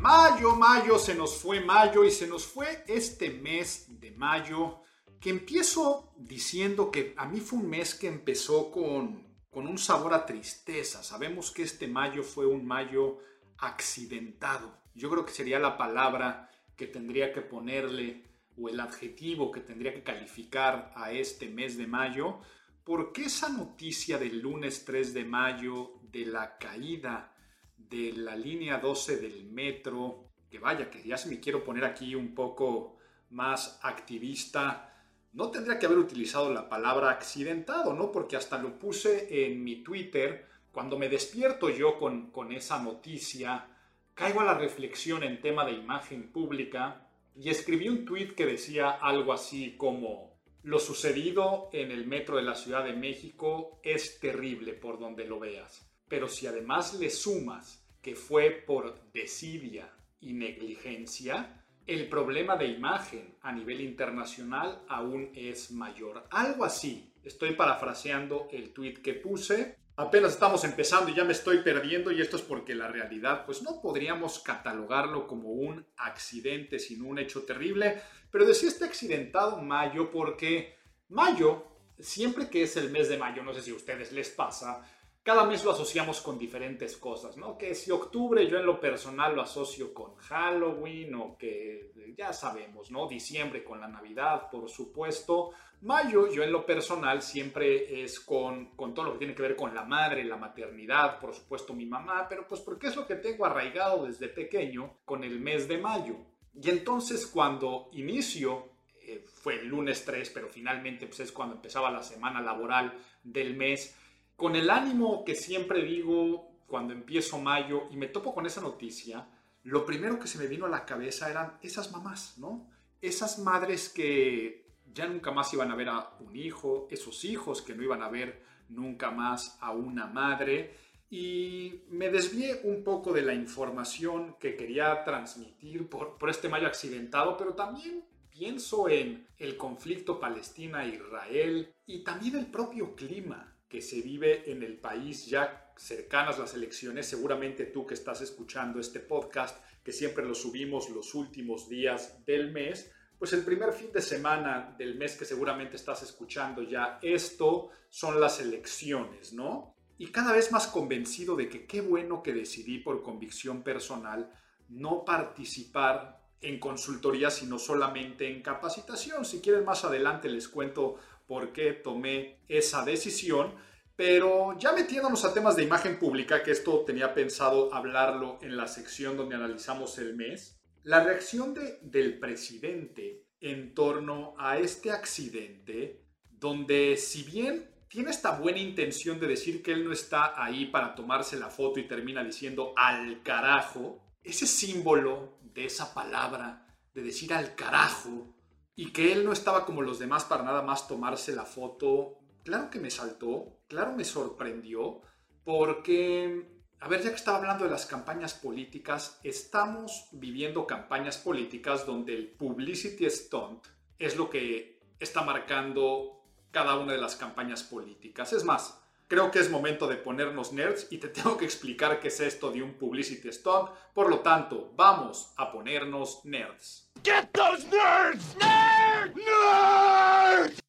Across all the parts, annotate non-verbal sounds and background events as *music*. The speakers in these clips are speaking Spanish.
Mayo, mayo, se nos fue mayo y se nos fue este mes de mayo que empiezo diciendo que a mí fue un mes que empezó con, con un sabor a tristeza. Sabemos que este mayo fue un mayo accidentado. Yo creo que sería la palabra que tendría que ponerle o el adjetivo que tendría que calificar a este mes de mayo, porque esa noticia del lunes 3 de mayo de la caída de la línea 12 del metro, que vaya, que ya si me quiero poner aquí un poco más activista, no tendría que haber utilizado la palabra accidentado, ¿no? Porque hasta lo puse en mi Twitter, cuando me despierto yo con, con esa noticia, caigo a la reflexión en tema de imagen pública y escribí un tweet que decía algo así como, lo sucedido en el metro de la Ciudad de México es terrible por donde lo veas, pero si además le sumas que fue por desidia y negligencia, el problema de imagen a nivel internacional aún es mayor. Algo así. Estoy parafraseando el tweet que puse. Apenas estamos empezando y ya me estoy perdiendo y esto es porque la realidad pues no podríamos catalogarlo como un accidente sino un hecho terrible, pero decía este accidentado mayo porque mayo, siempre que es el mes de mayo, no sé si a ustedes les pasa, cada mes lo asociamos con diferentes cosas, ¿no? Que si octubre yo en lo personal lo asocio con Halloween o que ya sabemos, ¿no? Diciembre con la Navidad, por supuesto. Mayo yo en lo personal siempre es con, con todo lo que tiene que ver con la madre, la maternidad, por supuesto mi mamá, pero pues porque es lo que tengo arraigado desde pequeño con el mes de mayo. Y entonces cuando inicio eh, fue el lunes 3, pero finalmente pues es cuando empezaba la semana laboral del mes, con el ánimo que siempre digo cuando empiezo mayo y me topo con esa noticia, lo primero que se me vino a la cabeza eran esas mamás, ¿no? Esas madres que ya nunca más iban a ver a un hijo, esos hijos que no iban a ver nunca más a una madre. Y me desvié un poco de la información que quería transmitir por, por este mayo accidentado, pero también pienso en el conflicto Palestina-Israel y también el propio clima que se vive en el país ya cercanas las elecciones, seguramente tú que estás escuchando este podcast, que siempre lo subimos los últimos días del mes, pues el primer fin de semana del mes que seguramente estás escuchando ya esto son las elecciones, ¿no? Y cada vez más convencido de que qué bueno que decidí por convicción personal no participar en consultoría, sino solamente en capacitación. Si quieren más adelante les cuento por qué tomé esa decisión. Pero ya metiéndonos a temas de imagen pública, que esto tenía pensado hablarlo en la sección donde analizamos el mes, la reacción de, del presidente en torno a este accidente, donde si bien tiene esta buena intención de decir que él no está ahí para tomarse la foto y termina diciendo al carajo, ese símbolo de esa palabra, de decir al carajo, y que él no estaba como los demás para nada más tomarse la foto, claro que me saltó, claro me sorprendió, porque, a ver, ya que estaba hablando de las campañas políticas, estamos viviendo campañas políticas donde el publicity stunt es lo que está marcando cada una de las campañas políticas. Es más, creo que es momento de ponernos nerds y te *laughs* tengo que explicar qué es esto de un publicity stunt. Por lo tanto, vamos a ponernos nerds. Get those nerds! Nerds! Nerds!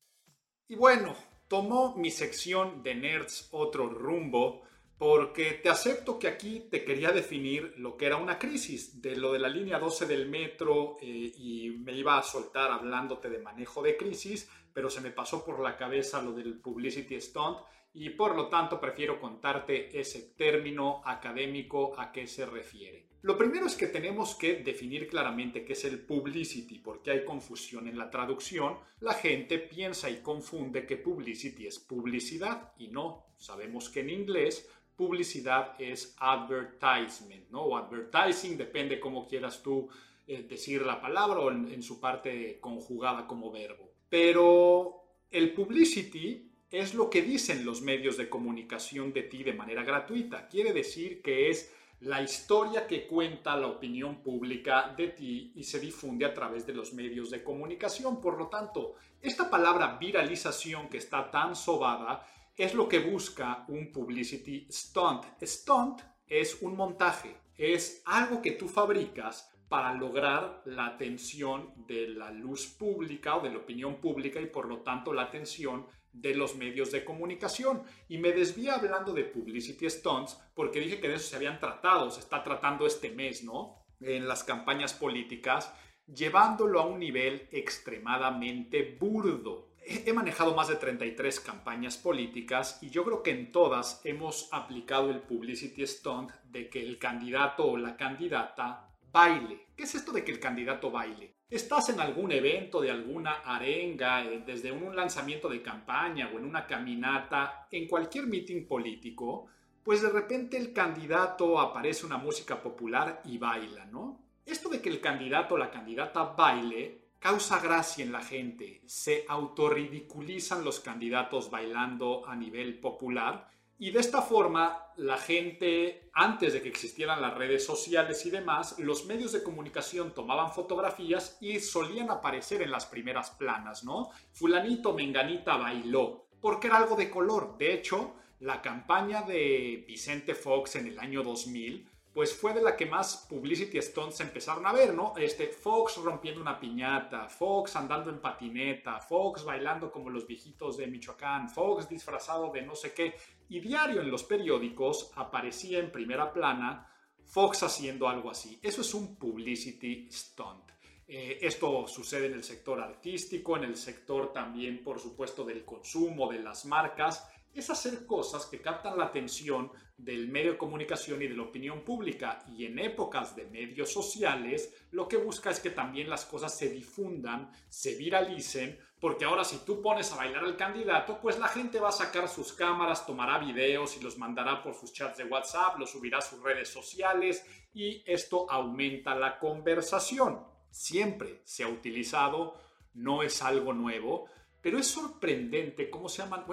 Y bueno, tomó mi sección de nerds otro rumbo porque te acepto que aquí te quería definir lo que era una crisis, de lo de la línea 12 del metro eh, y me iba a soltar hablándote de manejo de crisis, pero se me pasó por la cabeza lo del publicity stunt y por lo tanto prefiero contarte ese término académico a qué se refiere. Lo primero es que tenemos que definir claramente qué es el publicity, porque hay confusión en la traducción. La gente piensa y confunde que publicity es publicidad y no. Sabemos que en inglés publicidad es advertisement, ¿no? O advertising, depende cómo quieras tú eh, decir la palabra o en, su parte conjugada como verbo. Pero el publicity es lo que dicen los medios de comunicación de ti de manera gratuita. Quiere decir que es la historia que cuenta la opinión pública de ti y se difunde a través de los medios de comunicación. Por lo tanto, esta palabra viralización que está tan sobada es lo que busca un publicity stunt. Stunt es un montaje, es algo que tú fabricas para lograr la atención de la luz pública o de la opinión pública y por lo tanto la atención de los medios de comunicación. Y me desvía hablando de publicity stunts porque dije que de eso se habían tratado, se está tratando este mes, ¿no? En las campañas políticas, llevándolo a un nivel extremadamente burdo. He manejado más de 33 campañas políticas y yo creo que en todas hemos aplicado el publicity stunt de que el candidato o la candidata baile. ¿Qué es esto de que el candidato baile? Estás en algún evento de alguna arenga, eh, desde un lanzamiento de campaña o en una caminata, en cualquier meeting político, pues de repente el candidato aparece una música popular y baila, ¿no? Esto de que el candidato o la candidata baile causa gracia en la gente, se autorridiculizan los candidatos bailando a nivel popular y de esta forma, la gente, antes de que existieran las redes sociales y demás, los medios de comunicación tomaban fotografías y solían aparecer en las primeras planas, ¿no? Fulanito Menganita bailó, porque era algo de color. De hecho, la campaña de Vicente Fox en el año 2000 pues fue de la que más publicity stunts empezaron a ver, ¿no? Este, Fox rompiendo una piñata, Fox andando en patineta, Fox bailando como los viejitos de Michoacán, Fox disfrazado de no sé qué. Y diario en los periódicos aparecía en primera plana Fox haciendo algo así. Eso es un publicity stunt. Eh, esto sucede en el sector artístico, en el sector también, por supuesto, del consumo, de las marcas es hacer cosas que captan la atención del medio de comunicación y de la opinión pública. Y en épocas de medios sociales, lo que busca es que también las cosas se difundan, se viralicen, porque ahora si tú pones a bailar al candidato, pues la gente va a sacar sus cámaras, tomará videos y los mandará por sus chats de WhatsApp, los subirá a sus redes sociales y esto aumenta la conversación. Siempre se ha utilizado, no es algo nuevo, pero es sorprendente cómo se llaman...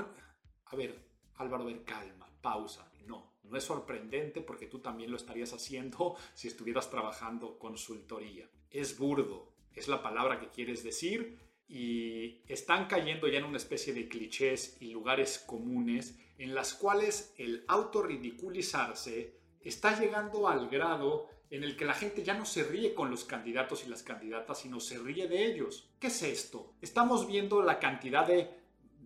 a ver, Álvaro, ver, calma, pausa. No, no es sorprendente porque tú también lo estarías haciendo *laughs* si estuvieras trabajando consultoría. Es burdo, es la palabra que quieres decir y están cayendo ya en una especie de clichés y lugares comunes en las cuales el autorridiculizarse está llegando al grado en el que la gente ya no se ríe con los candidatos y las candidatas, sino se ríe de ellos. ¿Qué es esto? Estamos viendo la cantidad de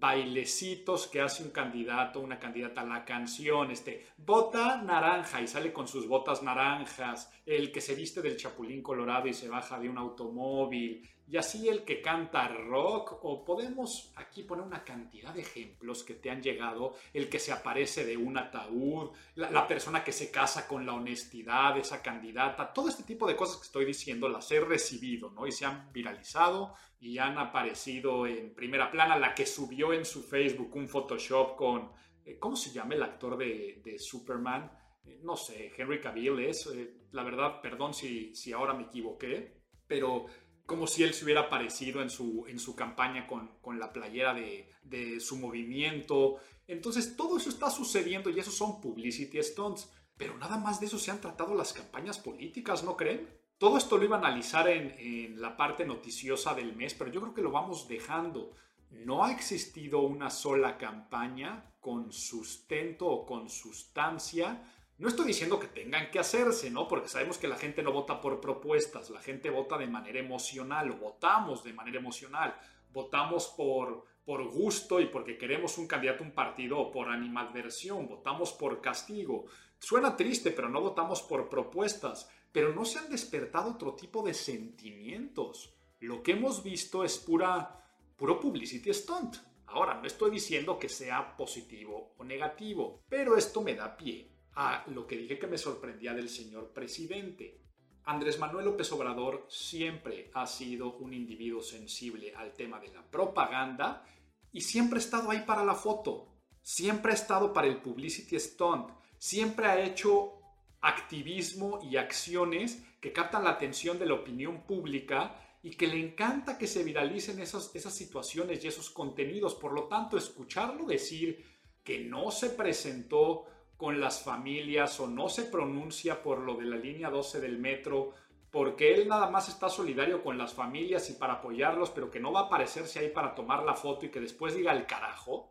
bailecitos que hace un candidato, una candidata a la canción, este, bota naranja y sale con sus botas naranjas, el que se viste del chapulín colorado y se baja de un automóvil, y así el que canta rock, o podemos aquí poner una cantidad de ejemplos que te han llegado, el que se aparece de un ataúd, la, persona que se casa con la honestidad, esa candidata, todo este tipo de cosas que estoy diciendo las he recibido, ¿no? Y se han viralizado y han aparecido en primera plana, la que subió en su Facebook un Photoshop con, eh, ¿cómo se llama el actor de, Superman? Eh, no sé, Henry Cavill es, eh, la verdad, perdón si, si ahora me equivoqué, pero como si él se hubiera aparecido en su, en su campaña con, la playera de, de, su movimiento. Entonces todo eso está sucediendo y esos son publicity stunts. Pero nada más de eso se han tratado las campañas políticas, ¿no creen? Todo esto lo iba a analizar en, en la parte noticiosa del mes, pero yo creo que lo vamos dejando. No ha existido una sola campaña con sustento o con sustancia no estoy diciendo que tengan que hacerse, ¿no? Porque sabemos que la gente no vota por propuestas, la gente vota de manera emocional o votamos de manera emocional, votamos por, por gusto y porque queremos un candidato, un partido o por animadversión, votamos por castigo. Suena triste, pero no votamos por propuestas, pero no se han despertado otro tipo de sentimientos. Lo que hemos visto es pura, puro publicity stunt. Ahora, no estoy diciendo que sea positivo o negativo, pero esto me da pie a lo que dije que me sorprendía del señor presidente. Andrés Manuel López Obrador siempre ha sido un individuo sensible al tema de la propaganda y siempre ha estado ahí para la foto, siempre ha estado para el publicity stunt, siempre ha hecho activismo y acciones que captan la atención de la opinión pública y que le encanta que se viralicen esas, esas situaciones y esos contenidos. Por lo tanto, escucharlo decir que no se presentó con las familias o no se pronuncia por lo de la línea 12 del metro porque él nada más está solidario con las familias y para apoyarlos, pero que no va a aparecerse ahí para tomar la foto y que después diga el carajo.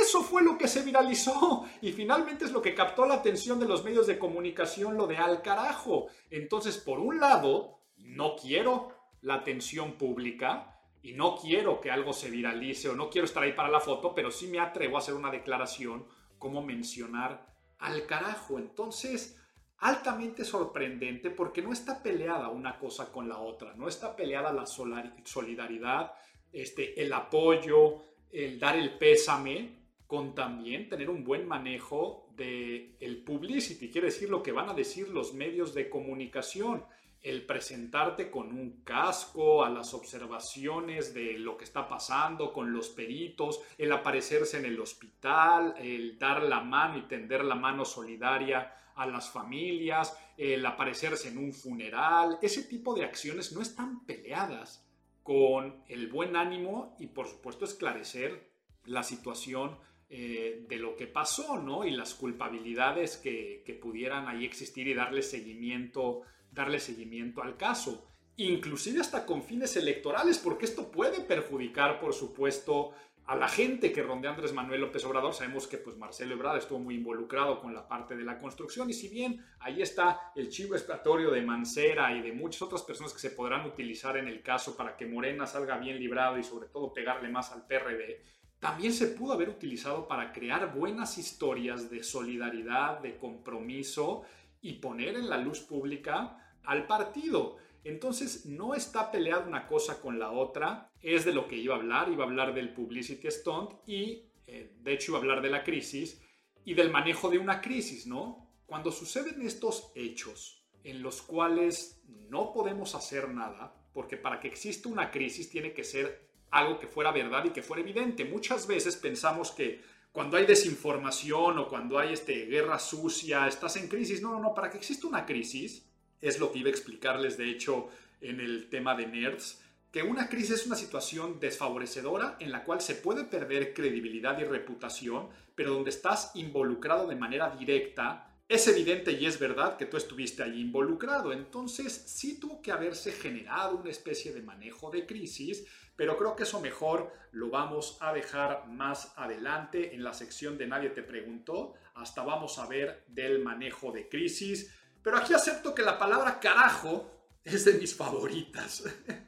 Eso fue lo que se viralizó y finalmente es lo que captó la atención de los medios de comunicación, lo de al carajo. Entonces, por un lado, no quiero la atención pública y no quiero que algo se viralice o no quiero estar ahí para la foto, pero sí me atrevo a hacer una declaración como mencionar al carajo. Entonces, altamente sorprendente porque no está peleada una cosa con la otra, no está peleada la solidaridad, este, el apoyo, el dar el pésame, con también tener un buen manejo de el publicity, quiere decir lo que van a decir los medios de comunicación el presentarte con un casco a las observaciones de lo que está pasando con los peritos, el aparecerse en el hospital, el dar la mano y tender la mano solidaria a las familias, el aparecerse en un funeral, ese tipo de acciones no están peleadas con el buen ánimo y por supuesto esclarecer la situación eh, de lo que pasó, ¿no? Y las culpabilidades que, que pudieran ahí existir y darle seguimiento darle seguimiento al caso, inclusive hasta con fines electorales, porque esto puede perjudicar, por supuesto, a la gente que ronde a Andrés Manuel López Obrador. Sabemos que pues, Marcelo Ebrard estuvo muy involucrado con la parte de la construcción y si bien ahí está el chivo expiatorio de Mancera y de muchas otras personas que se podrán utilizar en el caso para que Morena salga bien librado y sobre todo pegarle más al PRD, también se pudo haber utilizado para crear buenas historias de solidaridad, de compromiso y poner en la luz pública al partido. Entonces no está peleada una cosa con la otra, es de lo que iba a hablar, iba a hablar del publicity stunt y eh, de hecho iba a hablar de la crisis y del manejo de una crisis, ¿no? Cuando suceden estos hechos en los cuales no podemos hacer nada, porque para que exista una crisis tiene que ser algo que fuera verdad y que fuera evidente. Muchas veces pensamos que cuando hay desinformación o cuando hay este, guerra sucia, estás en crisis. No, no, no, para que exista una crisis es lo que iba a explicarles, de hecho, en el tema de nerds, que una crisis es una situación desfavorecedora en la cual se puede perder credibilidad y reputación, pero donde estás involucrado de manera directa, es evidente y es verdad que tú estuviste allí involucrado. Entonces sí tuvo que haberse generado una especie de manejo de crisis, pero creo que eso mejor lo vamos a dejar más adelante en la sección de Nadie te preguntó. Hasta vamos a ver del manejo de crisis. Pero aquí acepto que la palabra carajo es de mis favoritas.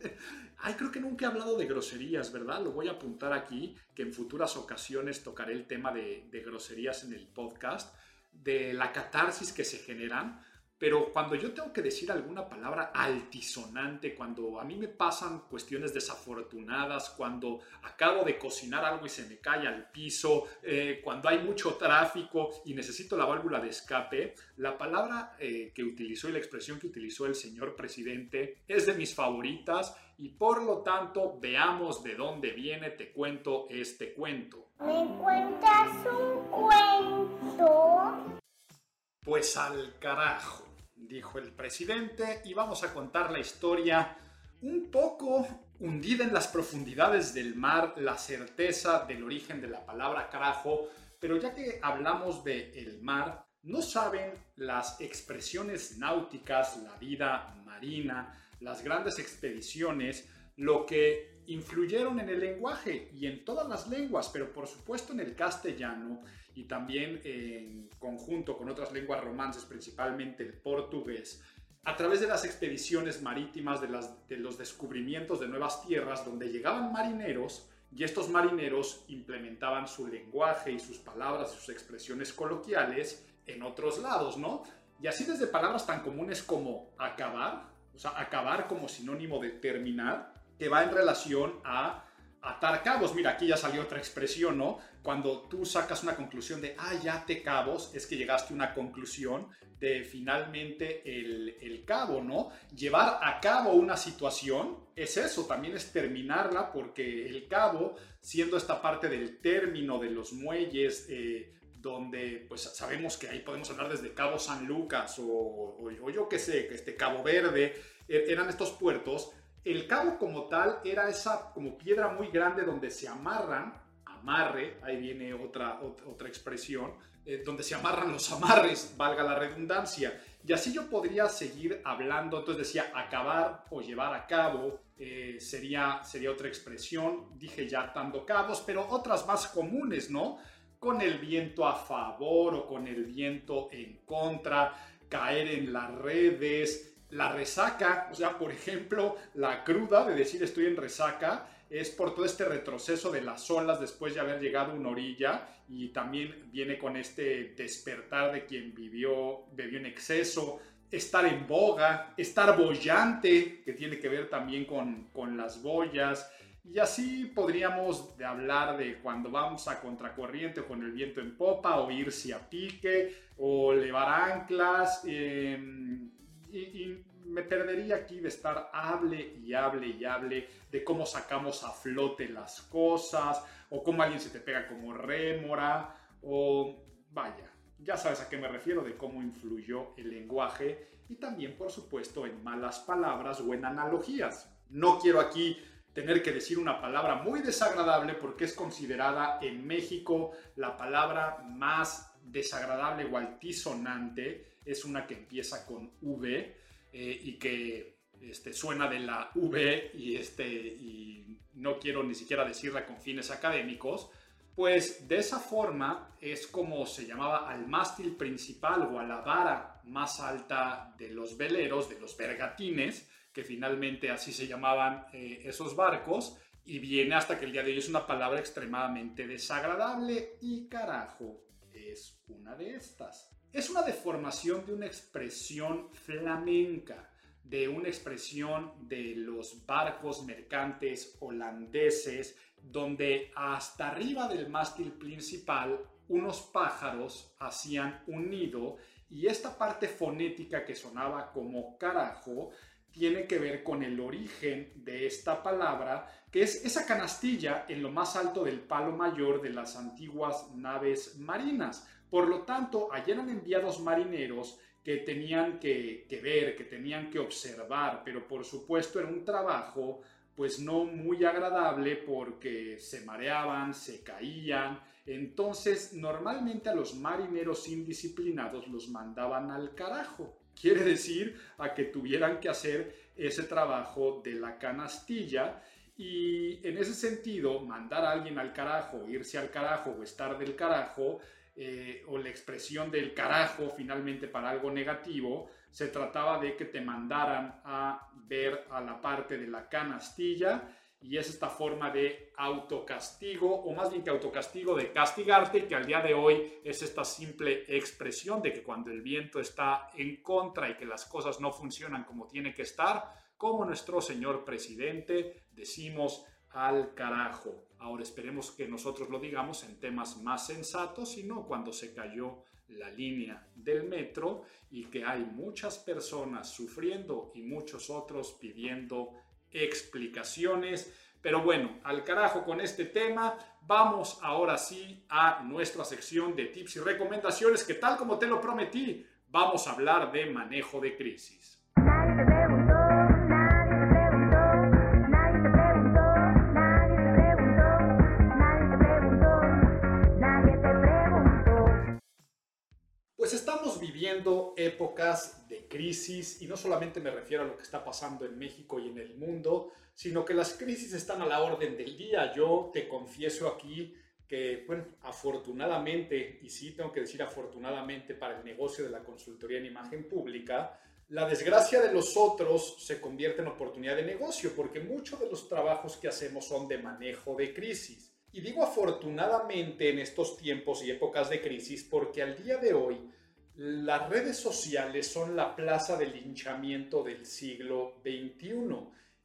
*laughs* Ay, creo que nunca he hablado de groserías, ¿verdad? Lo voy a apuntar aquí, que en futuras ocasiones tocaré el tema de, de groserías en el podcast, de la catarsis que se generan pero cuando yo tengo que decir alguna palabra altisonante, cuando a mí me pasan cuestiones desafortunadas, cuando acabo de cocinar algo y se me cae al piso, eh, cuando hay mucho tráfico y necesito la válvula de escape, la palabra eh, que utilizó y la expresión que utilizó el señor presidente es de mis favoritas y por lo tanto veamos de dónde viene, te cuento este cuento. ¿Me cuentas un cuento? Pues al carajo, dijo el presidente, y vamos a contar la historia un poco hundida en las profundidades del mar, la certeza del origen de la palabra carajo, pero ya que hablamos de el mar, no saben las expresiones náuticas, la vida marina, las grandes expediciones, lo que influyeron en el lenguaje y en todas las lenguas, pero por supuesto en el castellano y también en conjunto con otras lenguas romances, principalmente el portugués, a través de las expediciones marítimas, de, los descubrimientos de nuevas tierras, donde llegaban marineros y estos marineros implementaban su lenguaje y sus palabras y sus expresiones coloquiales en otros lados, ¿no? Y así desde palabras tan comunes como acabar, o sea, acabar como sinónimo de terminar, que va en relación a atar cabos. Mira, aquí ya salió otra expresión, ¿no? Cuando tú sacas una conclusión de, ah, ya te cabos, es que llegaste a una conclusión de finalmente el, el, cabo, ¿no? Llevar a cabo una situación es eso, también es terminarla, porque el cabo, siendo esta parte del término de los muelles, eh, donde pues sabemos que ahí podemos hablar desde Cabo San Lucas o, o, yo qué sé, este Cabo Verde, er, eran estos puertos el cabo como tal era esa como piedra muy grande donde se amarran, amarre, ahí viene otra, otra, expresión, eh, donde se amarran los amarres, valga la redundancia. Y así yo podría seguir hablando, entonces decía acabar o llevar a cabo, eh, sería, sería otra expresión, dije ya atando cabos, pero otras más comunes, ¿no? Con el viento a favor o con el viento en contra, caer en las redes, la resaca, o sea, por ejemplo, la cruda de decir estoy en resaca, es por todo este retroceso de las olas después de haber llegado a una orilla y también viene con este despertar de quien vivió, bebió en exceso, estar en boga, estar bollante, que tiene que ver también con, con las boyas. Y así podríamos hablar de cuando vamos a contracorriente con el viento en popa, o irse a pique, o levar anclas. Eh, y, me perdería aquí de estar hable y hable y hable de cómo sacamos a flote las cosas, o cómo alguien se te pega como rémora, o vaya, ya sabes a qué me refiero de cómo influyó el lenguaje y también, por supuesto, en malas palabras o en analogías. No quiero aquí tener que decir una palabra muy desagradable porque es considerada en México la palabra más desagradable o altisonante es una que empieza con V eh, y que este, suena de la V y, este, y no quiero ni siquiera decirla con fines académicos, pues de esa forma es como se llamaba al mástil principal o a la vara más alta de los veleros, de los bergatines, que finalmente así se llamaban eh, esos barcos, y viene hasta que el día de hoy es una palabra extremadamente desagradable y carajo es una de estas es una deformación de una expresión flamenca, de una expresión de los barcos mercantes holandeses, donde hasta arriba del mástil principal unos pájaros hacían un nido y esta parte fonética que sonaba como carajo tiene que ver con el origen de esta palabra, que es esa canastilla en lo más alto del palo mayor de las antiguas naves marinas. Por lo tanto, allí eran enviados marineros que tenían que, ver, que tenían que observar, pero por supuesto era un trabajo pues no muy agradable porque se mareaban, se caían. Entonces, normalmente a los marineros indisciplinados los mandaban al carajo. Quiere decir a que tuvieran que hacer ese trabajo de la canastilla y en ese sentido, mandar a alguien al carajo, irse al carajo o estar del carajo, eh, o la expresión del carajo finalmente para algo negativo, se trataba de que te mandaran a ver a la parte de la canastilla y es esta forma de autocastigo, o más bien que autocastigo de castigarte, que al día de hoy es esta simple expresión de que cuando el viento está en contra y que las cosas no funcionan como tiene que estar, como nuestro señor presidente, decimos al carajo. Ahora esperemos que nosotros lo digamos en temas más sensatos y no cuando se cayó la línea del metro y que hay muchas personas sufriendo y muchos otros pidiendo explicaciones. Pero bueno, al carajo con este tema, vamos ahora sí a nuestra sección de tips y recomendaciones que tal como te lo prometí, vamos a hablar de manejo de crisis. Viviendo épocas de crisis y no solamente me refiero a lo que está pasando en México y en el mundo, sino que las crisis están a la orden del día. Yo te confieso aquí que, bueno, afortunadamente, y sí tengo que decir afortunadamente para el negocio de la consultoría en imagen pública, la desgracia de los otros se convierte en oportunidad de negocio porque muchos de los trabajos que hacemos son de manejo de crisis. Y digo afortunadamente en estos tiempos y épocas de crisis porque al día de hoy las redes sociales son la plaza de linchamiento del siglo XXI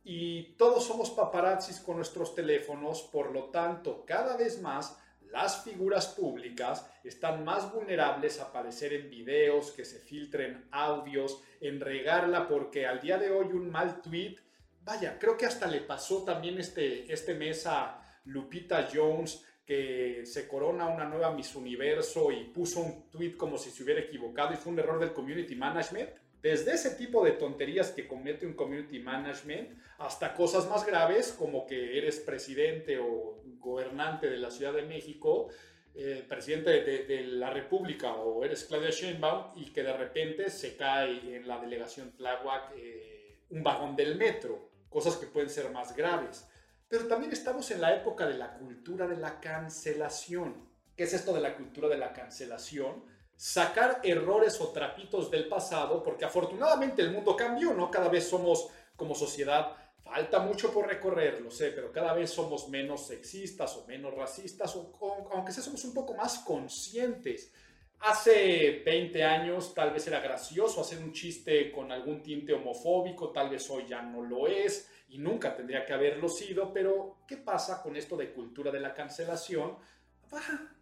y todos somos paparazzis con nuestros teléfonos, por lo tanto, cada vez más las figuras públicas están más vulnerables a aparecer en videos, que se filtren audios, en regarla, porque al día de hoy un mal tweet, vaya, creo que hasta le pasó también este, este mes a Lupita Jones, que se corona una nueva Miss Universo y puso un tweet como si se hubiera equivocado y fue un error del community management. Desde ese tipo de tonterías que comete un community management hasta cosas más graves como que eres presidente o gobernante de la Ciudad de México, eh, presidente de, la República o eres Claudia Sheinbaum y que de repente se cae en la delegación Tláhuac eh, un vagón del metro, cosas que pueden ser más graves. Pero también estamos en la época de la cultura de la cancelación. ¿Qué es esto de la cultura de la cancelación? sacar errores o trapitos del pasado, porque afortunadamente el mundo cambió, ¿no? Cada vez somos como sociedad, falta mucho por recorrer, lo sé, pero cada vez somos menos sexistas o menos racistas, o, aunque sea somos un poco más conscientes. Hace 20 años tal vez era gracioso hacer un chiste con algún tinte homofóbico, tal vez hoy ya no lo es y nunca tendría que haberlo sido, pero ¿qué pasa con esto de cultura de la cancelación?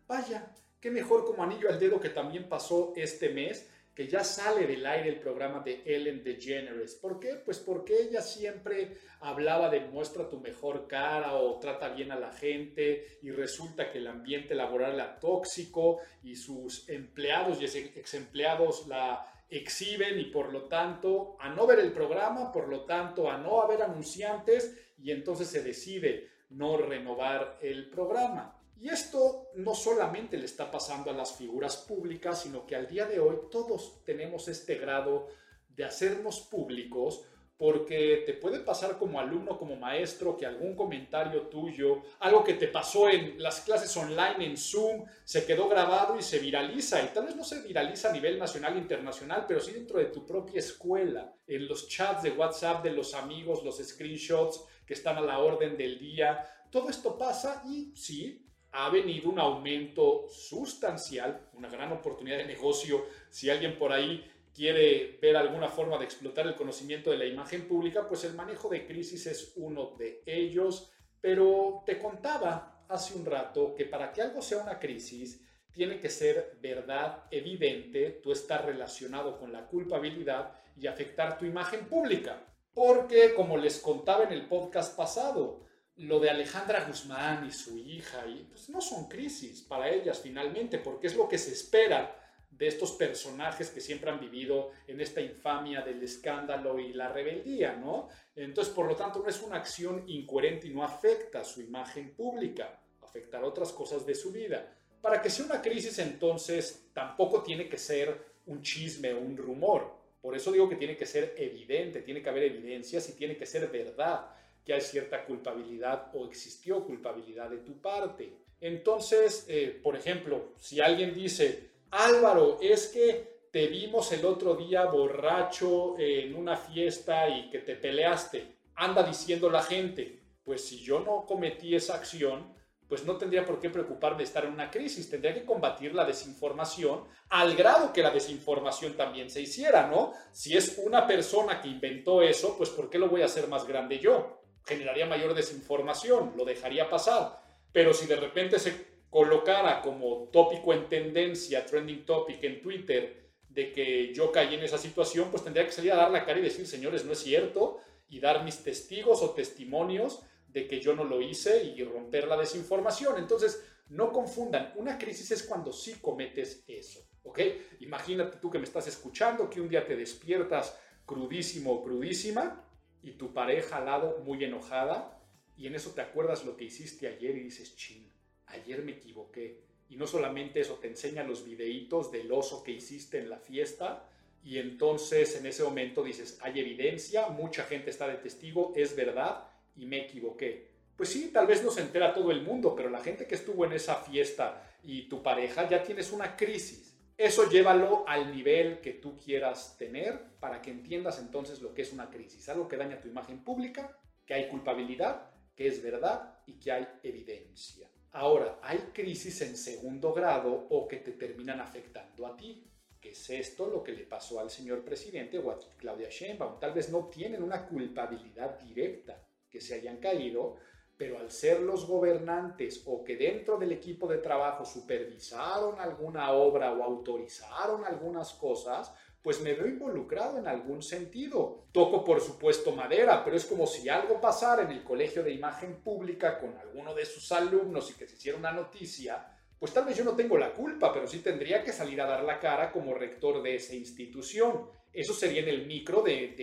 vaya Qué mejor como anillo al dedo que también pasó este mes, que ya sale del aire el programa de Ellen DeGeneres. ¿Por qué? Pues porque ella siempre hablaba de muestra tu mejor cara o trata bien a la gente y resulta que el ambiente laboral era tóxico y sus empleados y ex empleados la exhiben y por lo tanto a no ver el programa, por lo tanto a no haber anunciantes y entonces se decide no renovar el programa. Y esto no solamente le está pasando a las figuras públicas, sino que al día de hoy todos tenemos este grado de hacernos públicos porque te puede pasar como alumno, como maestro, que algún comentario tuyo, algo que te pasó en las clases online, en Zoom, se quedó grabado y se viraliza. Y tal vez no se viraliza a nivel nacional e internacional, pero sí dentro de tu propia escuela, en los chats de WhatsApp de los amigos, los screenshots que están a la orden del día. Todo esto pasa y sí, ha venido un aumento sustancial, una gran oportunidad de negocio. Si alguien por ahí quiere ver alguna forma de explotar el conocimiento de la imagen pública, pues el manejo de crisis es uno de ellos. Pero te contaba hace un rato que para que algo sea una crisis, tiene que ser verdad evidente, tú estás relacionado con la culpabilidad y afectar tu imagen pública. Porque, como les contaba en el podcast pasado, lo de Alejandra Guzmán y su hija, pues no son crisis para ellas finalmente, porque es lo que se espera de estos personajes que siempre han vivido en esta infamia del escándalo y la rebeldía, ¿no? Entonces, por lo tanto, no es una acción incoherente y no afecta su imagen pública, afectará otras cosas de su vida. Para que sea una crisis, entonces, tampoco tiene que ser un chisme o un rumor. Por eso digo que tiene que ser evidente, tiene que haber evidencias y tiene que ser verdad que hay cierta culpabilidad o existió culpabilidad de tu parte. Entonces, eh, por ejemplo, si alguien dice, Álvaro, es que te vimos el otro día borracho en una fiesta y que te peleaste, anda diciendo la gente, pues si yo no cometí esa acción, pues no tendría por qué preocuparme de estar en una crisis, tendría que combatir la desinformación al grado que la desinformación también se hiciera, ¿no? Si es una persona que inventó eso, pues ¿por qué lo voy a hacer más grande yo? generaría mayor desinformación, lo dejaría pasar. Pero si de repente se colocara como tópico en tendencia, trending topic en Twitter, de que yo caí en esa situación, pues tendría que salir a dar la cara y decir, señores, no es cierto, y dar mis testigos o testimonios de que yo no lo hice y romper la desinformación. Entonces, no confundan, una crisis es cuando sí cometes eso, ¿ok? Imagínate tú que me estás escuchando, que un día te despiertas crudísimo o crudísima y tu pareja al lado muy enojada y en eso te acuerdas lo que hiciste ayer y dices, chin, ayer me equivoqué. Y no solamente eso, te enseña los videitos del oso que hiciste en la fiesta y entonces en ese momento dices, hay evidencia, mucha gente está de testigo, es verdad y me equivoqué. Pues sí, tal vez no se entera todo el mundo, pero la gente que estuvo en esa fiesta y tu pareja ya tienes una crisis eso llévalo al nivel que tú quieras tener para que entiendas entonces lo que es una crisis, algo que daña tu imagen pública, que hay culpabilidad, que es verdad y que hay evidencia. Ahora, hay crisis en segundo grado o que te terminan afectando a ti. que es esto lo que le pasó al señor presidente o a Claudia Sheinbaum. Tal vez no tienen una culpabilidad directa que se hayan caído, pero al ser los gobernantes o que dentro del equipo de trabajo supervisaron alguna obra o autorizaron algunas cosas, pues me veo involucrado en algún sentido. Toco por supuesto madera, pero es como si algo pasara en el colegio de imagen pública con alguno de sus alumnos y que se hiciera una noticia, pues tal vez yo no tengo la culpa, pero sí tendría que salir a dar la cara como rector de esa institución. Eso sería en el micro de,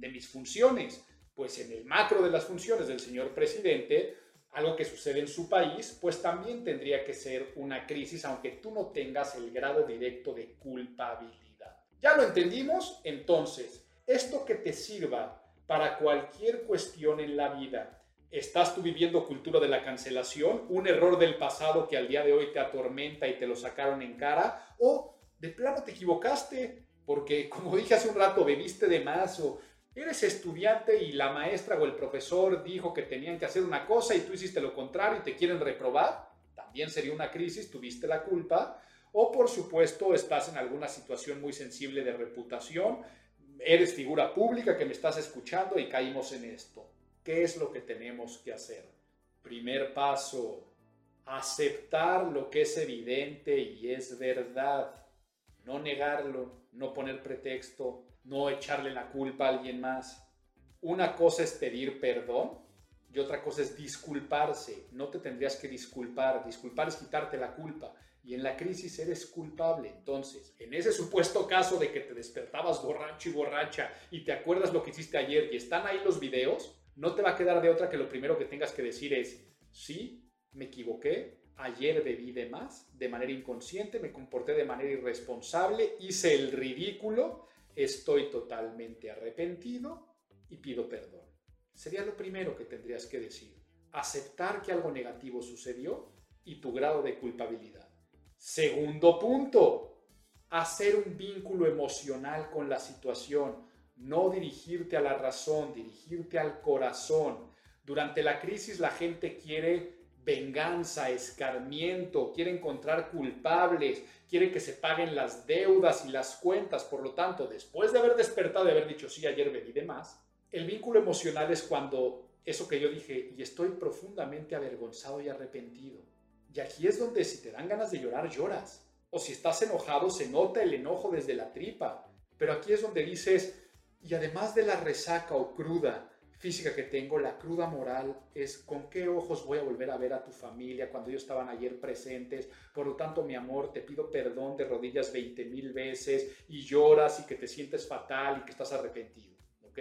de mis funciones. Pues en el macro de las funciones del señor presidente, algo que sucede en su país, pues también tendría que ser una crisis, aunque tú no tengas el grado directo de culpabilidad. ¿Ya lo entendimos? Entonces, esto que te sirva para cualquier cuestión en la vida. ¿Estás tú viviendo cultura de la cancelación? ¿Un error del pasado que al día de hoy te atormenta y te lo sacaron en cara? ¿O de plano te equivocaste? Porque, como dije hace un rato, bebiste de más eres estudiante y la maestra o el profesor dijo que tenían que hacer una cosa y tú hiciste lo contrario y te quieren reprobar. También sería una crisis, tuviste la culpa. O por supuesto estás en alguna situación muy sensible de reputación, eres figura pública que me estás escuchando y caímos en esto. ¿Qué es lo que tenemos que hacer? Primer paso, aceptar lo que es evidente y es verdad. No negarlo, no poner pretexto, no echarle la culpa a alguien más. Una cosa es pedir perdón y otra cosa es disculparse. No te tendrías que disculpar. Disculpar es quitarte la culpa y en la crisis eres culpable. Entonces, en ese supuesto caso de que te despertabas borracho y borracha y te acuerdas lo que hiciste ayer y están ahí los videos, no te va a quedar de otra que lo primero que tengas que decir es, sí, me equivoqué, ayer bebí de más, de manera inconsciente, me comporté de manera irresponsable, hice el ridículo, estoy totalmente arrepentido y pido perdón. Sería lo primero que tendrías que decir. Aceptar que algo negativo sucedió y tu grado de culpabilidad. Segundo punto, hacer un vínculo emocional con la situación, no dirigirte a la razón, dirigirte al corazón. Durante la crisis la gente quiere venganza, escarmiento, quiere encontrar culpables, quiere que se paguen las deudas y las cuentas. Por lo tanto, después de haber despertado y haber dicho, sí, ayer bebí de más, el vínculo emocional es cuando eso que yo dije, y estoy profundamente avergonzado y arrepentido. Y aquí es donde si te dan ganas de llorar, lloras. O si estás enojado, se nota el enojo desde la tripa. Pero aquí es donde dices, y además de la resaca o cruda física que tengo, la cruda moral es con qué ojos voy a volver a ver a tu familia cuando ellos estaban ayer presentes. Por lo tanto, mi amor, te pido perdón de rodillas 20 mil veces y lloras y que te sientes fatal y que estás arrepentido. ¿Ok?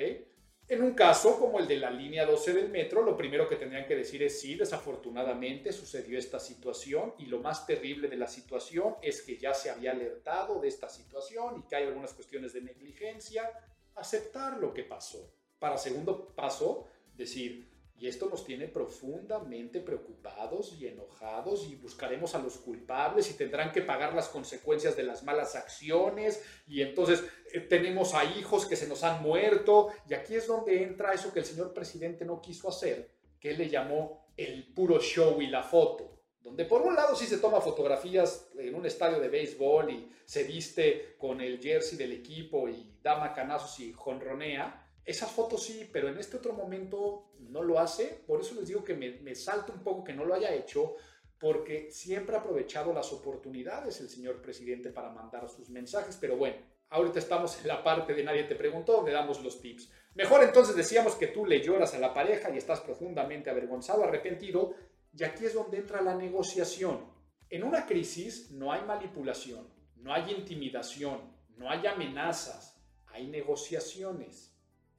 En un caso como el de la línea 12 del metro, lo primero que tendrían que decir es sí, desafortunadamente sucedió esta situación y lo más terrible de la situación es que ya se había alertado de esta situación y que hay algunas cuestiones de negligencia, aceptar lo que pasó. Para segundo paso, decir, y esto nos tiene profundamente preocupados y enojados y buscaremos a los culpables y tendrán que pagar las consecuencias de las malas acciones. Y entonces eh, tenemos a hijos que se nos han muerto. Y aquí es donde entra eso que el señor presidente no quiso hacer, que él le llamó el puro show y la foto, donde por un lado sí se toma fotografías en un estadio de béisbol y se viste con el jersey del equipo y da macanazos y jonronea, esas fotos sí, pero en este otro momento no lo hace. Por eso les digo que me, me salta un poco que no lo haya hecho, porque siempre ha aprovechado las oportunidades el señor presidente para mandar sus mensajes. Pero bueno, ahorita estamos en la parte de nadie te preguntó, donde damos los tips. Mejor entonces decíamos que tú le lloras a la pareja y estás profundamente avergonzado, arrepentido, y aquí es donde entra la negociación. En una crisis no hay manipulación, no hay intimidación, no hay amenazas, hay negociaciones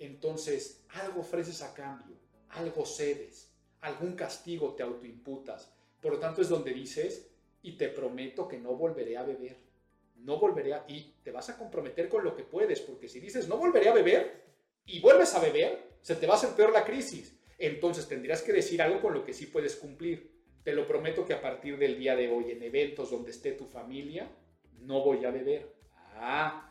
entonces algo ofreces a cambio, algo cedes, algún castigo te autoimputas. Por lo tanto es donde dices, y te prometo que no volveré a beber, no volveré a... Y te vas a comprometer con lo que puedes, porque si dices, no volveré a beber, y vuelves a beber, se te va a hacer peor la crisis. Entonces tendrías que decir algo con lo que sí puedes cumplir. Te lo prometo que a partir del día de hoy, en eventos donde esté tu familia, no voy a beber. Ah,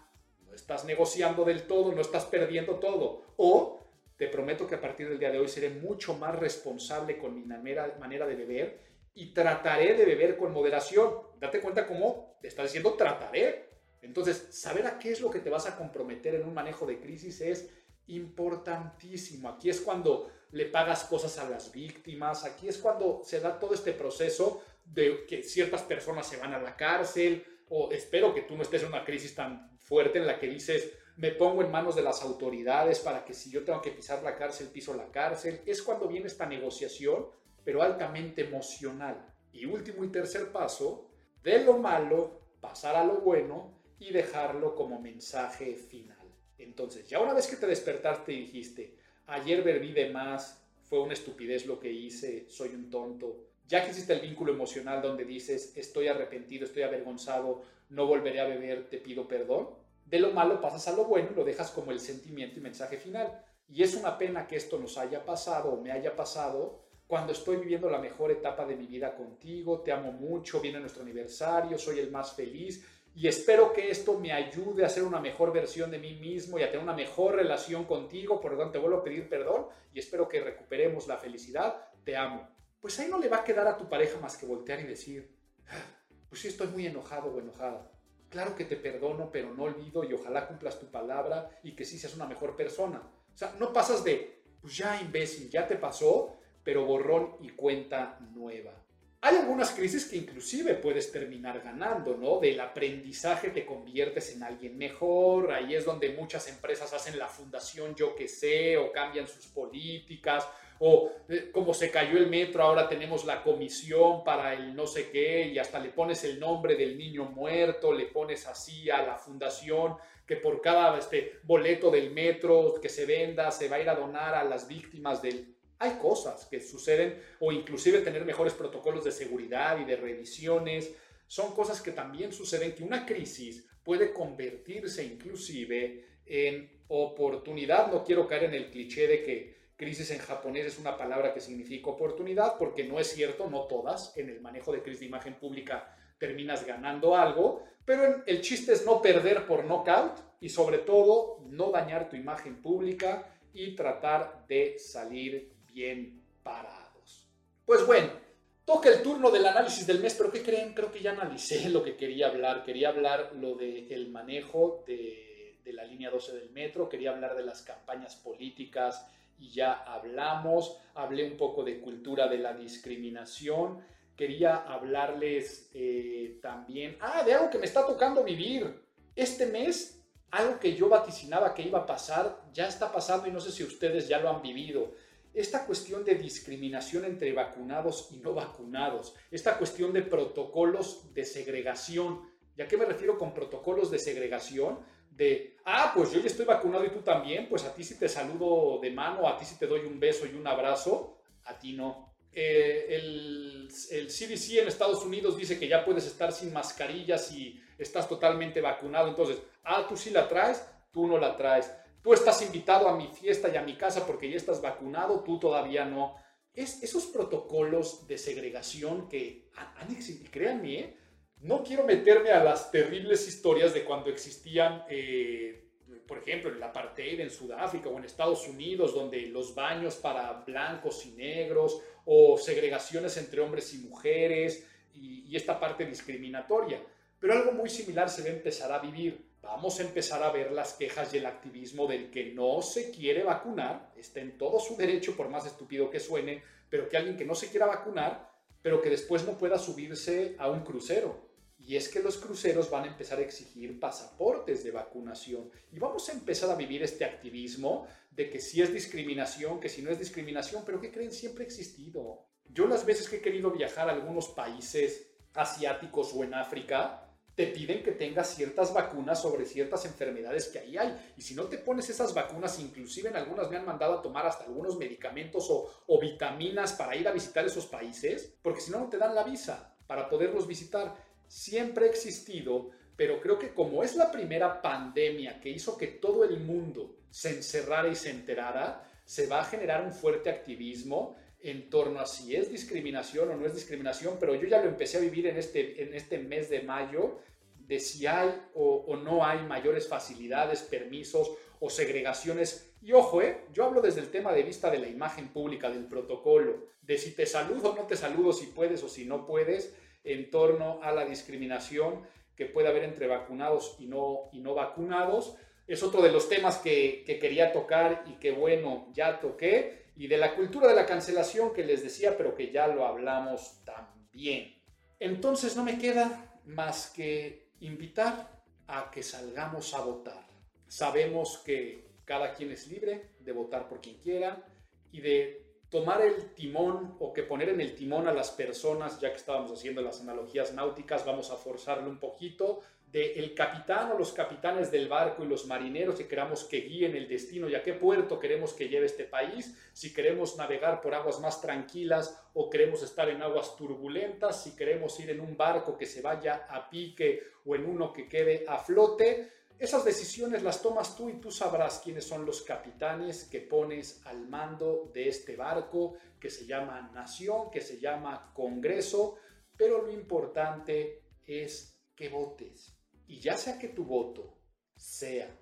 estás negociando del todo, no estás perdiendo todo. O te prometo que a partir del día de hoy seré mucho más responsable con mi manera, de beber y trataré de beber con moderación. Date cuenta cómo te estás diciendo trataré. Entonces, saber a qué es lo que te vas a comprometer en un manejo de crisis es importantísimo. Aquí es cuando le pagas cosas a las víctimas, aquí es cuando se da todo este proceso de que ciertas personas se van a la cárcel, o espero que tú no estés en una crisis tan fuerte en la que dices, me pongo en manos de las autoridades para que si yo tengo que pisar la cárcel, piso la cárcel. Es cuando viene esta negociación, pero altamente emocional. Y último y tercer paso, de lo malo, pasar a lo bueno y dejarlo como mensaje final. Entonces, ya una vez que te despertaste y dijiste, ayer bebí de más, fue una estupidez lo que hice, soy un tonto, ya que existe el vínculo emocional donde dices, estoy arrepentido, estoy avergonzado, no volveré a beber, te pido perdón, de lo malo pasas a lo bueno y lo dejas como el sentimiento y mensaje final. Y es una pena que esto nos haya pasado o me haya pasado cuando estoy viviendo la mejor etapa de mi vida contigo, te amo mucho, viene nuestro aniversario, soy el más feliz y espero que esto me ayude a ser una mejor versión de mí mismo y a tener una mejor relación contigo, por lo tanto te vuelvo a pedir perdón y espero que recuperemos la felicidad, te amo. Pues ahí no le va a quedar a tu pareja más que voltear y decir, ah, pues sí estoy muy enojado o enojada. Claro que te perdono, pero no olvido y ojalá cumplas tu palabra y que sí seas una mejor persona. O sea, no pasas de, pues ya imbécil, ya te pasó, pero borrón y cuenta nueva. Hay algunas crisis que inclusive puedes terminar ganando, ¿no? Del aprendizaje te conviertes en alguien mejor, ahí es donde muchas empresas hacen la fundación yo que sé, o cambian sus políticas, o eh, como se cayó el metro, ahora tenemos la comisión para el no sé qué, y hasta le pones el nombre del niño muerto, le pones así a la fundación, que por cada este, boleto del metro que se venda se va a ir a donar a las víctimas del hay cosas que suceden o inclusive tener mejores protocolos de seguridad y de revisiones. Son cosas que también suceden que una crisis puede convertirse inclusive en oportunidad. No quiero caer en el cliché de que crisis en japonés es una palabra que significa oportunidad, porque no es cierto, no todas. En el manejo de crisis de imagen pública terminas ganando algo, pero el chiste es no perder por knockout y sobre todo no dañar tu imagen pública y tratar de salir bien parados. Pues bueno, toca el turno del análisis del mes, pero ¿qué creen? Creo que ya analicé *laughs* lo que quería hablar. Quería hablar lo del manejo de, de la línea 12 del metro, quería hablar de las campañas políticas y ya hablamos, hablé un poco de cultura de la discriminación, quería hablarles eh, también, ah, de algo que me está tocando vivir. Este mes, algo que yo vaticinaba que iba a pasar, ya está pasando y no sé si ustedes ya lo han vivido esta cuestión de discriminación entre vacunados y no vacunados, esta cuestión de protocolos de segregación. ¿Y a qué me refiero con protocolos de segregación? De, ah, pues yo ya estoy vacunado y tú también, pues a ti sí te saludo de mano, a ti sí te doy un beso y un abrazo, a ti no. Eh, el, CDC en Estados Unidos dice que ya puedes estar sin mascarillas y estás totalmente vacunado, entonces, ah, tú sí la traes, tú no la traes tú estás invitado a mi fiesta y a mi casa porque ya estás vacunado, tú todavía no. Es esos protocolos de segregación que han existido, créanme, ¿eh? no quiero meterme a las terribles historias de cuando existían, eh, por ejemplo, en el apartheid en Sudáfrica o en Estados Unidos, donde los baños para blancos y negros o segregaciones entre hombres y mujeres y, y esta parte discriminatoria. Pero algo muy similar se va a empezar a vivir vamos a empezar a ver las quejas y el activismo del que no se quiere vacunar, está en todo su derecho, por más estúpido que suene, pero que alguien que no se quiera vacunar, pero que después no pueda subirse a un crucero. Y es que los cruceros van a empezar a exigir pasaportes de vacunación. Y vamos a empezar a vivir este activismo de que si es discriminación, que si no es discriminación, pero que creen siempre ha existido. Yo las veces que he querido viajar a algunos países asiáticos o en África, te piden que tengas ciertas vacunas sobre ciertas enfermedades que ahí hay. Y si no te pones esas vacunas, inclusive en algunas me han mandado a tomar hasta algunos medicamentos o, vitaminas para ir a visitar esos países, porque si no, no te dan la visa para poderlos visitar. Siempre ha existido, pero creo que como es la primera pandemia que hizo que todo el mundo se encerrara y se enterara, se va a generar un fuerte activismo en torno a si es discriminación o no es discriminación, pero yo ya lo empecé a vivir en este, en este mes de mayo, de si hay o, no hay mayores facilidades, permisos o segregaciones. Y ojo, ¿eh? yo hablo desde el tema de vista de la imagen pública, del protocolo, de si te saludo o no te saludo, si puedes o si no puedes, en torno a la discriminación que puede haber entre vacunados y no, y no vacunados. Es otro de los temas que, que quería tocar y que bueno, ya toqué. Y de la cultura de la cancelación que les decía, pero que ya lo hablamos también. Entonces no me queda más que invitar a que salgamos a votar. Sabemos que cada quien es libre de votar por quien quiera y de tomar el timón o que poner en el timón a las personas, ya que estábamos haciendo las analogías náuticas, vamos a forzarle un poquito, de el capitán o los capitanes del barco y los marineros que queramos que guíen el destino y a qué puerto queremos que lleve este país, si queremos navegar por aguas más tranquilas o queremos estar en aguas turbulentas, si queremos ir en un barco que se vaya a pique o en uno que quede a flote, esas decisiones las tomas tú y tú sabrás quiénes son los capitanes que pones al mando de este barco que se llama nación, que se llama Congreso, pero lo importante es que votes. Y ya sea que tu voto sea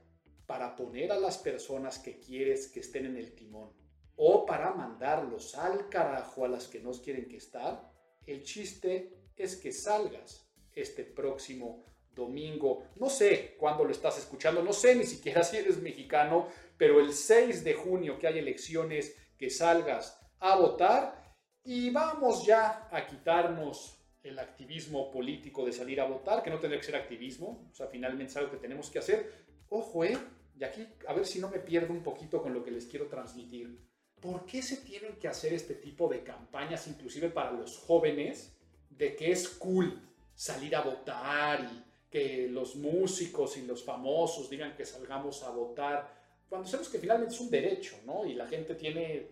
para poner a las personas que quieres que estén en el timón o para mandarlos al carajo a las que no quieren que estar, el chiste es que salgas este próximo domingo, no sé cuándo lo estás escuchando, no sé ni siquiera *laughs* si eres mexicano, pero el 6 de junio que hay elecciones, que salgas a votar. Y vamos ya a quitarnos el activismo político de salir a votar, que no tendría que ser activismo, o sea, finalmente es algo que tenemos que hacer. Ojo, ¿eh? Y aquí, a ver si no me pierdo un poquito con lo que les quiero transmitir. ¿Por qué se tienen que hacer este tipo de campañas, inclusive para los jóvenes, de que es cool salir a votar y que los músicos y los famosos digan que salgamos a votar, cuando sabemos que finalmente es un derecho, ¿no? Y la gente tiene,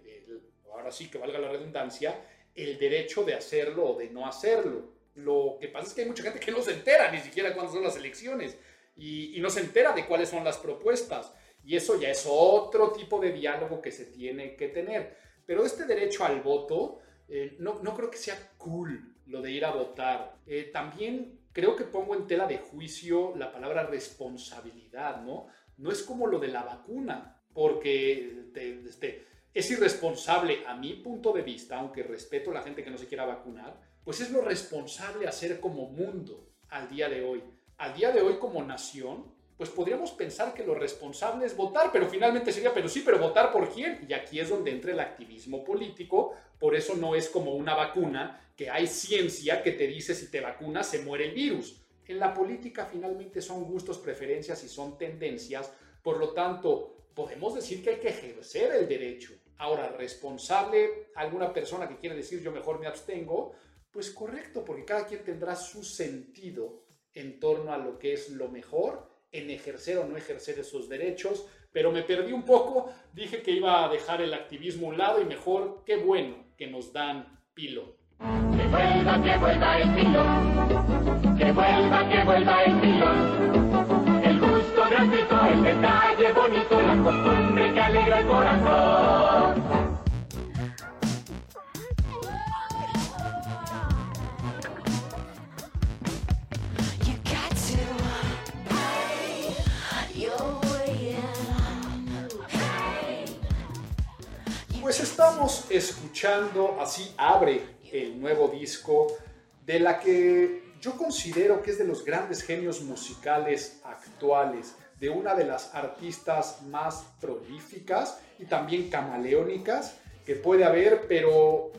ahora sí que valga la redundancia, el derecho de hacerlo o de no hacerlo. Lo que pasa es que hay mucha gente que no se entera ni siquiera cuándo son las elecciones y, no se entera de cuáles son las propuestas. Y eso ya es otro tipo de diálogo que se tiene que tener. Pero este derecho al voto, eh, no, no, creo que sea cool lo de ir a votar. Eh, también creo que pongo en tela de juicio la palabra responsabilidad, ¿no? No es como lo de la vacuna, porque este, es irresponsable a mi punto de vista, aunque respeto a la gente que no se quiera vacunar, pues es lo responsable hacer como mundo al día de hoy. Al día de hoy como nación, pues podríamos pensar que lo responsable es votar, pero finalmente sería, pero sí, pero votar por quién. Y aquí es donde entra el activismo político, por eso no es como una vacuna, que hay ciencia que te dice si te vacunas se muere el virus. En la política finalmente son gustos, preferencias y son tendencias, por lo tanto, podemos decir que hay que ejercer el derecho. Ahora, responsable alguna persona que quiere decir yo mejor me abstengo, pues correcto, porque cada quien tendrá su sentido en torno a lo que es lo mejor en ejercer o no ejercer esos derechos, pero me perdí un poco, dije que iba a dejar el activismo a un lado y mejor, qué bueno que nos dan pilo. Que vuelva, que vuelva el pilo, que vuelva, que vuelva el gratuito, Pues estamos escuchando, así abre el nuevo disco de la que yo considero que es de los grandes genios musicales actuales, de una de las artistas más prolíficas y también camaleónicas que puede haber, pero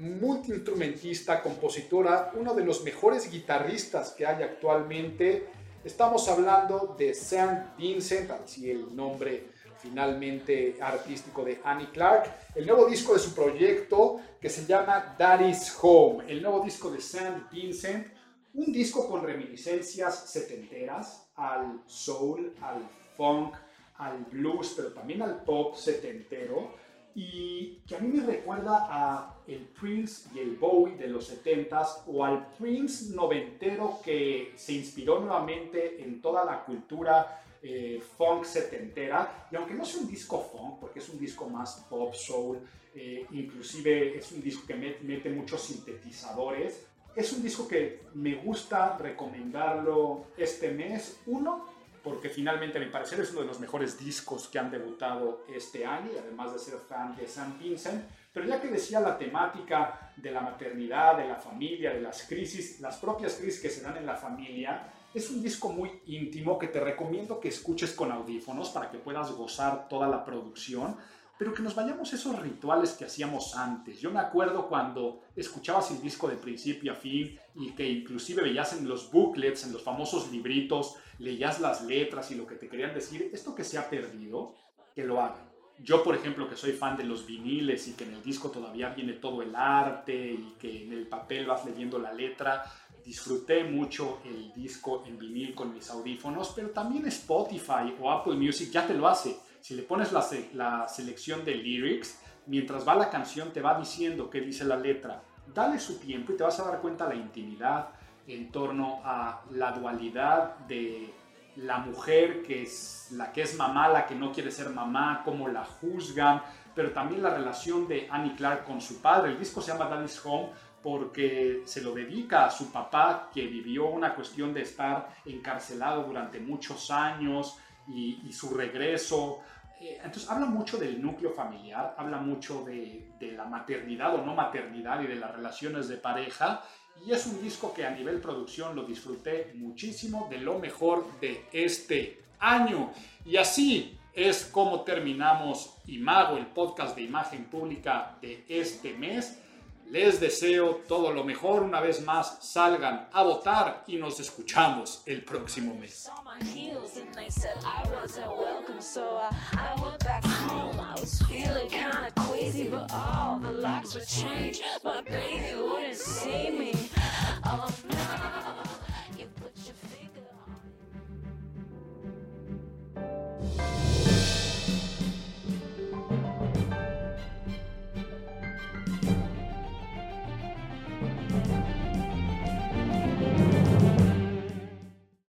multiinstrumentista, compositora, uno de los mejores guitarristas que hay actualmente. Estamos hablando de Sam Vincent, así el nombre finalmente artístico de Annie Clark, el nuevo disco de su proyecto que se llama Daddy's Home, el nuevo disco de Sam Vincent, un disco con reminiscencias setenteras al soul, al funk, al blues, pero también al pop setentero. Y que a mí me recuerda a el Prince y el Bowie de los 70s o al Prince noventero que se inspiró nuevamente en toda la cultura eh, funk setentera, y aunque no es un disco funk, porque es un disco más pop, soul, eh, inclusive es un disco que mete, muchos sintetizadores, es un disco que me gusta recomendarlo este mes. Uno, porque finalmente a mi parecer es uno de los mejores discos que han debutado este año, además de ser fan de Sam Vincent. Pero ya que decía la temática de la maternidad, de la familia, de las crisis, las propias crisis que se dan en la familia, es un disco muy íntimo que te recomiendo que escuches con audífonos para que puedas gozar toda la producción pero que nos vayamos a esos rituales que hacíamos antes. Yo me acuerdo cuando escuchabas el disco de principio a fin y que inclusive veías en los booklets, en los famosos libritos, leías las letras y lo que te querían decir, esto que se ha perdido, que lo hagan. Yo, por ejemplo, que soy fan de los viniles y que en el disco todavía viene todo el arte y que en el papel vas leyendo la letra, disfruté mucho el disco en vinil con mis audífonos, pero también Spotify o Apple Music ya te lo hace si le pones la, la selección de lyrics, mientras va la canción te va diciendo qué dice la letra. Dale su tiempo y te vas a dar cuenta la intimidad en torno a la dualidad de la mujer que es la que es mamá, la que no quiere ser mamá, cómo la juzgan, pero también la relación de Annie Clark con su padre. El disco se llama Daddy's Home porque se lo dedica a su papá que vivió una cuestión de estar encarcelado durante muchos años y, y su regreso eh, entonces habla mucho del núcleo familiar, habla mucho de, de, la maternidad o no maternidad y de las relaciones de pareja. Y es un disco que a nivel producción lo disfruté muchísimo, de lo mejor de este año. Y así es como terminamos Imago, el podcast de imagen pública de este mes. Les deseo todo lo mejor. Una vez más, salgan a votar y nos escuchamos el próximo mes.